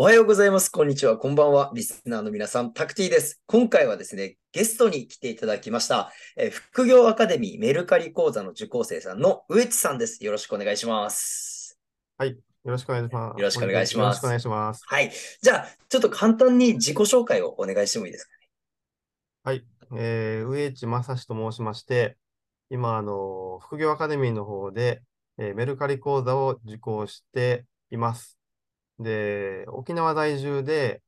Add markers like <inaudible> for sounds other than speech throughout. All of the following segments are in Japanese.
おはようございます。こんにちは。こんばんは。リスナーの皆さん、タクティです。今回はですね、ゲストに来ていただきました、えー副業アカデミーメルカリ講座の受講生さんの上地さんです。よろしくお願いします。よろしくお願いします。よろしくお願いしますよろしくお願いします。はい。じゃあ、ちょっと簡単に自己紹介をお願いしてもいいですかね？はい。えー、上地正史と申しまして、今、あの、副業アカデミーの方で、えーメルカリ講座を受講しています。で、沖縄在住で、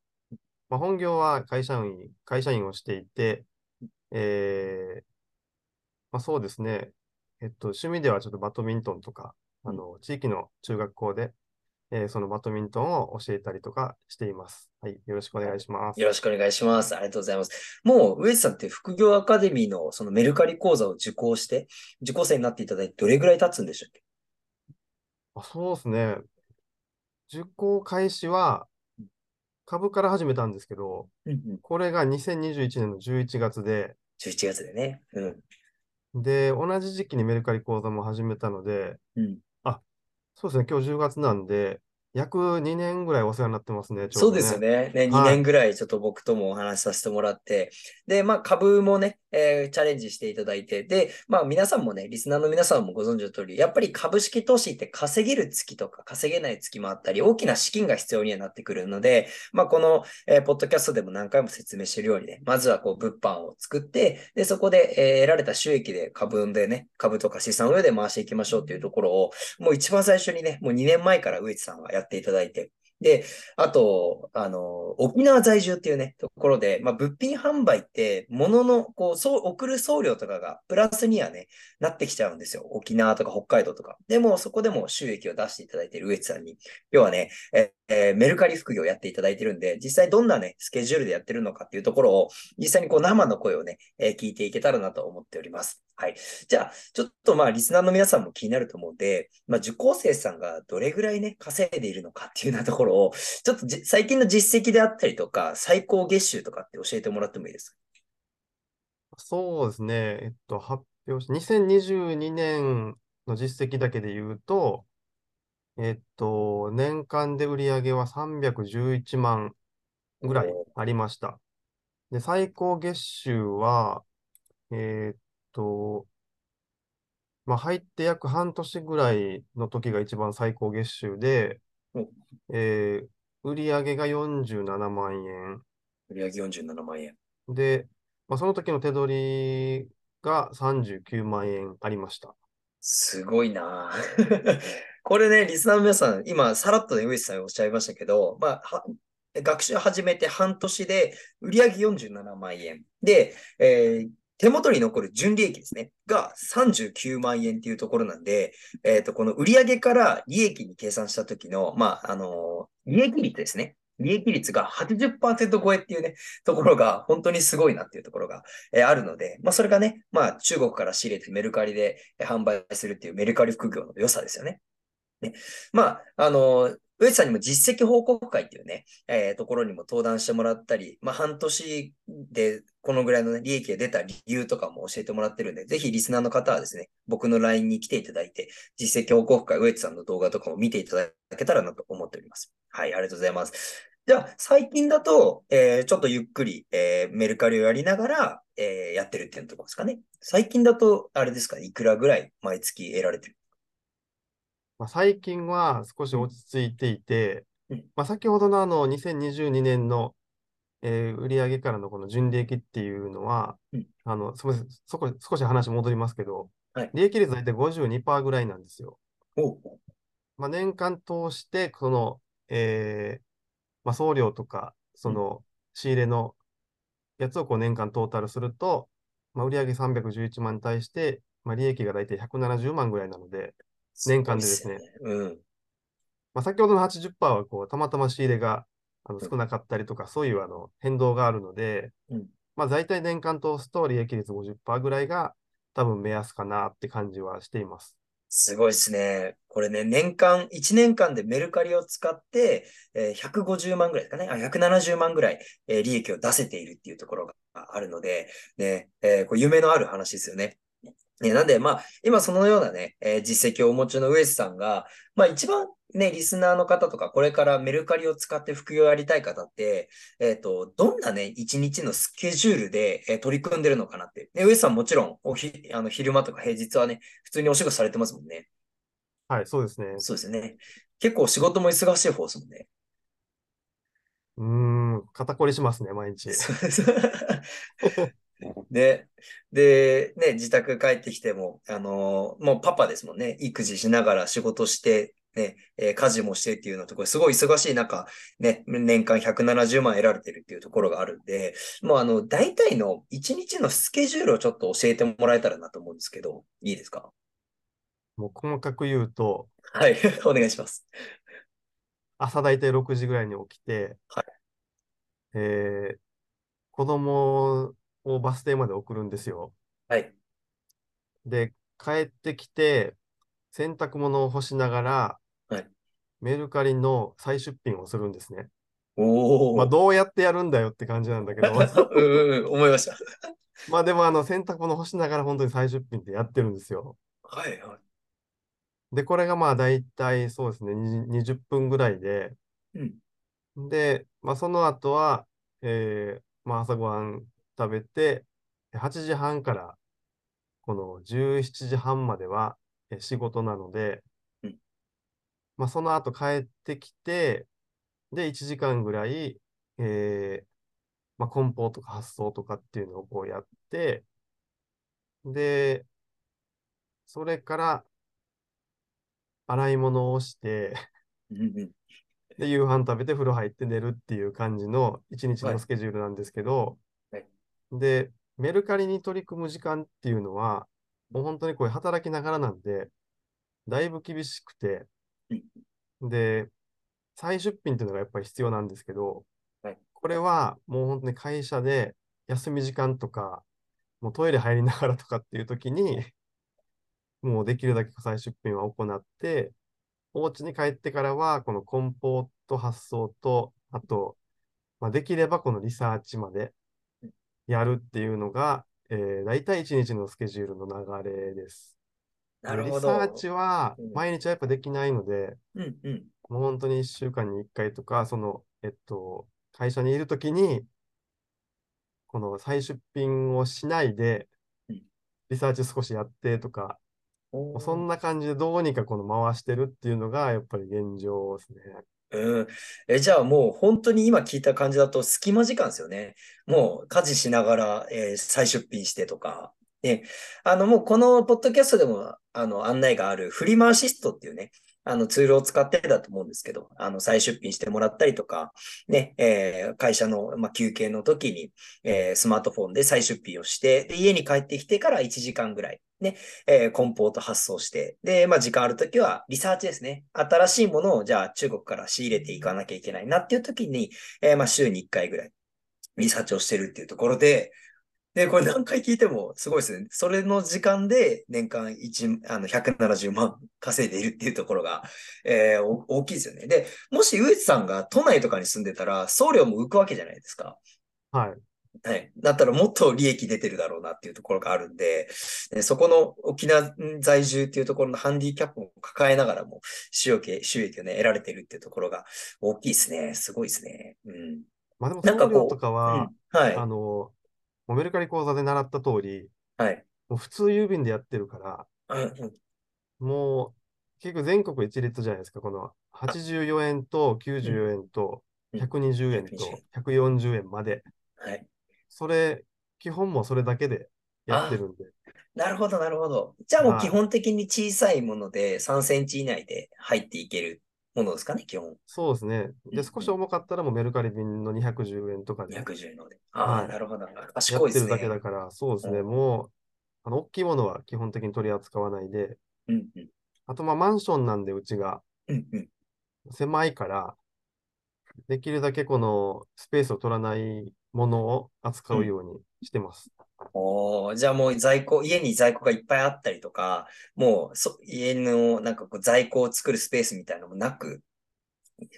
まあ、本業は会社員、会社員をしていて、えーまあ、そうですね。えっと、趣味ではちょっとバドミントンとか、あの、地域の中学校で、えーそのバドミントンを教えたりとかしています。はい。よろしくお願いします。よろしくお願いします。ありがとうございます。もう、上地さんって副業アカデミーのそのメルカリ講座を受講して、受講生になっていただいてどれぐらい経つんでしたっけ？あそうですね。受講開始は株から始めたんですけど、うんうん。これが2021年の11月で、11月でね。うん。で、同じ時期にメルカリ講座も始めたので、うん。そうですね、今日10月なんで、約2年ぐらいお世話になってますね、ちょそうどですよね。ね、2はい年ぐらいちょっと僕ともお話しさせてもらって、で、まあ株もね、えーチャレンジしていただいて、で、まあ皆さんもね、リスナーの皆さんもご存知の通り、やっぱり株式投資って稼げる月とか稼げない月もあったり、大きな資金が必要にはなってくるので、まあこの、えーポッドキャストでも何回も説明しているようにね、まずはこう物販を作って、で、そこで、えー得られた収益で株でね、株とか資産運用で回していきましょうっていうところを、もう一番最初にね、もう2年前から上地さんはやっていただいて、で、あと、あの、沖縄在住っていうね、ところで、まあ、物品販売って、物の、こう、そう、送る送料とかが、プラスにはね、なってきちゃうんですよ。沖縄とか北海道とか。でも、そこでも収益を出していただいている上地さんに、要はね、ええーメルカリ副業をやっていただいてるんで、実際どんなね、スケジュールでやってるのかっていうところを、実際にこう、生の声をね、えー聞いていけたらなと思っております。はい。じゃあ、ちょっとまあ、リスナーの皆さんも気になると思うんで、まあ、受講生さんがどれぐらいね、稼いでいるのかっていうようなところを、ちょっと最近の実績であったりとか、最高月収とかって教えてもらってもいいですか？そうですね、えっと、発表し、2022年の実績だけで言うと、えっと、年間で売り上げは311万ぐらいありました。で、最高月収は、えーっと、まあ、入って約半年ぐらいの時が一番最高月収でうん、えー売り上げが47万円。売上47万円。で、まあ、その時の手取りが39万円ありました。すごいなぁ <laughs> これね、リスナーの皆さん、今、さらっとね、上地さんおっしゃいましたけど、まあ、学習始めて半年で、売上47万円。で、えー手元に残る純利益ですね。が39万円っていうところなんで、えっ、と、この売上から利益に計算した時の、まあ、あのー利益率ですね。利益率が80%超えっていうね、ところが本当にすごいなっていうところが、えーあるので、まあ、それがね、まあ、中国から仕入れてメルカリで販売するっていうメルカリ副業の良さですよね。ね。まあ、あの、上地さんにも実績報告会っていうね、えーところにも登壇してもらったり、まあ、半年でこのぐらいの、ね、利益が出た理由とかも教えてもらってるんで、ぜひリスナーの方はですね、僕の LINE に来ていただいて、実績報告会、上地さんの動画とかも見ていただけたらなと思っております。はい、ありがとうございます。じゃあ、最近だと、えーちょっとゆっくり、えーメルカリをやりながら、えーやってるっていうところですかね。最近だと、あれですかね、いくらぐらい毎月得られてる？まあ、最近は少し落ち着いていてうん、まあ、先ほどのあの2022年の、えー売上からのこの純利益っていうのは、うん。あのすみません、そこ少し話戻りますけど、はい。利益率大体52%ぐらいなんですよ。まあ、年間通して、その、えーまあ、送料とか、その仕入れのやつをこう年間トータルすると、まあ、売上311万に対して、まあ、利益が大体170万ぐらいなので、年間でですねごいっすよね。まあ、先ほどの80%はこうたまたま仕入れがあのうん少なかったりとか、そういうあの変動があるので、うんまあ、大体年間通すと利益率50%ぐらいが多分目安かなって感じはしています。すごいですね。これね、年間、1年間でメルカリを使って、えー150万ぐらいですかね。あ、170万ぐらい、えー利益を出せているっていうところがあるので、ね、えーこれ夢のある話ですよね。ね、なんで、まあ、今そのようなね、えー実績をお持ちの上司さんが、まあ一番ね、リスナーの方とか、これからメルカリを使って副業をやりたい方って、えっ、と、どんなね、一日のスケジュールで、えー取り組んでるのかなって。ね、上司さんもちろん、おひ、あの、昼間とか平日はね、普通にお仕事されてますもんね。はい、そうですね。そうですよね。結構仕事も忙しい方ですもんね。うーん、肩こりしますね、毎日。<laughs> そうそうで、で、ね、自宅帰ってきても、あのーもうパパですもんね。育児しながら仕事して、ね、えー家事もしてっていうのと、これすごい忙しい中、ね、年間170万得られてるっていうところがあるんで、もうあの、大体の1日のスケジュールをちょっと教えてもらえたらなと思うんですけど、いいですか？もう細かく言うと、はい、<laughs> お願いします。朝大体6時ぐらいに起きて、はい。えー子供をバス停まで送るんですよ。はい。で、帰ってきて、洗濯物を干しながら、はいメルカリの再出品をするんですね。おまあ、ー。どうやってやるんだよって感じなんだけど、<laughs> うん思いました。<laughs> まあでもあの洗濯物干しながら本当に再出品ってやってるんですよ。はい、はい。で、これがまあ大体そうですね、20 20分ぐらいで、うん。で、まあその後は、えーまあ朝ごはん食べて、8時半からこの17時半まではえ仕事なのでうん、まあその後帰ってきて、で、1時間ぐらい、えーまあ梱包とか発送とかっていうのをこうやって、で、それから洗い物をして、で、夕飯食べて風呂入って寝るっていう感じの一日はい。のスケジュールなんですけど、はいで、メルカリに取り組む時間っていうのは、もう本当にこれ働きながらなんで、だいぶ厳しくて、で、再出品っていうのがやっぱり必要なんですけど、はい。これはもう本当に会社で休み時間とか、もうトイレ入りながらとかっていう時に、もうできるだけ再出品は行って、お家に帰ってからは、この梱包と発送と、あと、まあ、できればこのリサーチまでやるっていうのが、えー、大体1日のスケジュールの流れです。なるほど。リサーチはうん毎日はやっぱできないので、うんうん。もう本当に1週間に1回とか、その、えっと、会社にいるときに、この再出品をしないでうん、リサーチ少しやってとか、そんな感じでどうにかこの回してるっていうのが、やっぱり現状ですね。うん。え、じゃあもう本当に今聞いた感じだと隙間時間ですよね。もう家事しながら、えー再出品してとか。ね。あのもうこのポッドキャストでもあの案内があるフリマアシストっていうね、あのツールを使ってだと思うんですけど、あの再出品してもらったりとか、ね、えー会社の、まあ、休憩の時に、えースマートフォンで再出品をして、で家に帰ってきてから1時間ぐらい、ね、えー、梱包と発送して、で、まあ、時間あるときは、リサーチですね。新しいものを、じゃあ、中国から仕入れていかなきゃいけないなっていうときに、えーまあ、週に1回ぐらい、リサーチをしてるっていうところで、で、これ何回聞いてもすごいですね。それの時間で年間1、あの、170万稼いでいるっていうところが、えーお大きいですよね。で、もし上地さんが都内とかに住んでたら、送料も浮くわけじゃないですか。はい。はい。だったらもっと利益出てるだろうなっていうところがあるんで、でそこの沖縄在住っていうところのハンディキャップを抱えながらも収益、収益をね、得られてるっていうところが大きいですね。すごいですね。うん。まあでもなんかこう送料とかは、うんはい。あの、もうメルカリ講座で習った通り、はい。もう普通郵便でやってるから、うんうんもう結局全国一律じゃないですか。この84円と94円とうん120円と140円まで。はい。それ、基本もそれだけでやってるんで。なるほど、なるほど。じゃあもうはい基本的に小さいもので3センチ以内で入っていけるものですかね、基本。そうですね。で、うん少し重かったらもうメルカリ便の210円とかでや210ので。ああ、はいなるほど。っ賢いですね。てるだけだから、そうですね。うんもう、あの、大きいものは基本的に取り扱わないで、うんうん。あと、まあ、マンションなんで、うちが、うんうん。狭いから、できるだけこのスペースを取らないものを扱うようにしてます。おーじゃあもう在庫、家に在庫がいっぱいあったりとか、もうそ家のなんかこう在庫を作るスペースみたいなのもなく、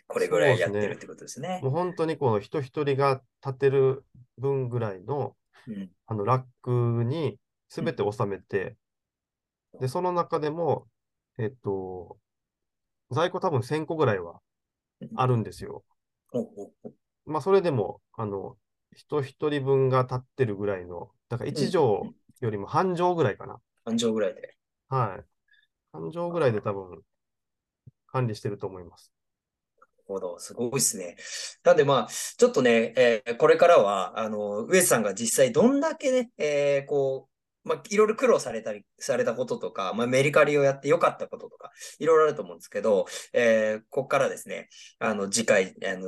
これぐらいやってるってことですね。も。う本当にこの人一人が立てる分ぐらいのうん。あのラックに全て収めて、で、その中でも、えっと、在庫多分1000個ぐらいはあるんですよ。おおおまあ、それでも、あの、人一人分が立ってるぐらいの、だから1畳よりも半畳ぐらいかな。半畳ぐらいで。はい。半畳ぐらいで多分管理してると思います。なるほど、すごいですね。なんでまあ、ちょっとね、えーこれからは、あの、上地さんが実際どんだけね、えーこう、まあ、いろいろ苦労されたり、されたこととか、まあ、メリカリをやってよかったこととか、いろいろあると思うんですけど、えーここからですね、あの、次回、あの、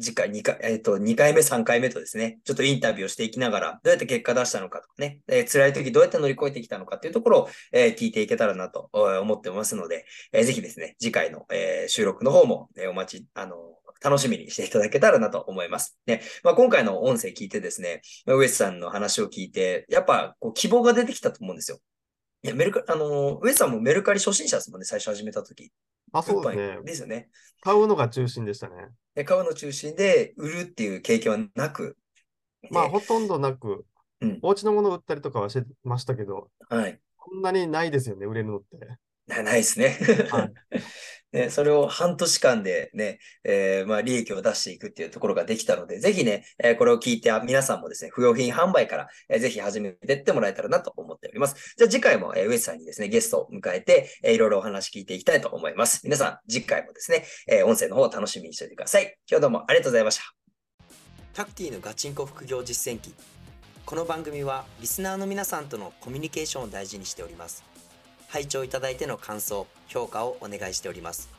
次回2回、えっ、と、2回目、3回目とですね、ちょっとインタビューをしていきながら、どうやって結果出したのかとかね、えー辛い時どうやって乗り越えてきたのかっていうところを、えー聞いていけたらなと思ってますので、えーぜひですね、次回の、え収録の方も、えお待ち、あの、楽しみにしていただけたらなと思います。ね、まあ、今回の音声聞いてですね、ウエスさんの話を聞いて、やっぱこう希望が出てきたと思うんですよ。いや、メルカあの、ウさんもメルカリ初心者ですもんね、最初始めた時。あ、そうですね。ですよね。買うのが中心でしたね。で買うの中心で売るっていう経験はなく、まあ、でほとんどなく、うんお家のものを売ったりとかはしてましたけど、はい。こんなにないですよね、売れるのって。なないですね。はい <laughs> ね、それを半年間でね、えーまあ、利益を出していくっていうところができたので、ぜひね、えーこれを聞いてあ皆さんもですね、不用品販売から、えーぜひ始めていってもらえたらなと思っております。じゃあ次回も、えー、上地さんにですね、ゲストを迎えて、えーいろいろお話聞いていきたいと思います。皆さん、次回もですね、えー音声の方を楽しみにしておいてください。今日どうもありがとうございました。タクティのガチンコ副業実践記。この番組はリスナーの皆さんとのコミュニケーションを大事にしております。拝聴いただいての感想、評価をお願いしております。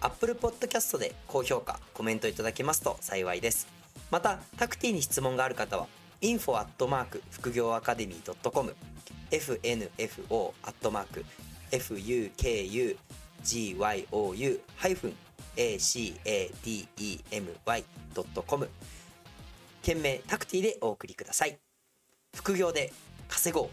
Apple Podcast で高評価、コメントいただけますと幸いです。また、タクティに質問がある方は、info アットマーク副業アカデミー .com、fnfo アットマーク fukugyou ハイフン academy.com 件名タクティでお送りください。副業で稼ごう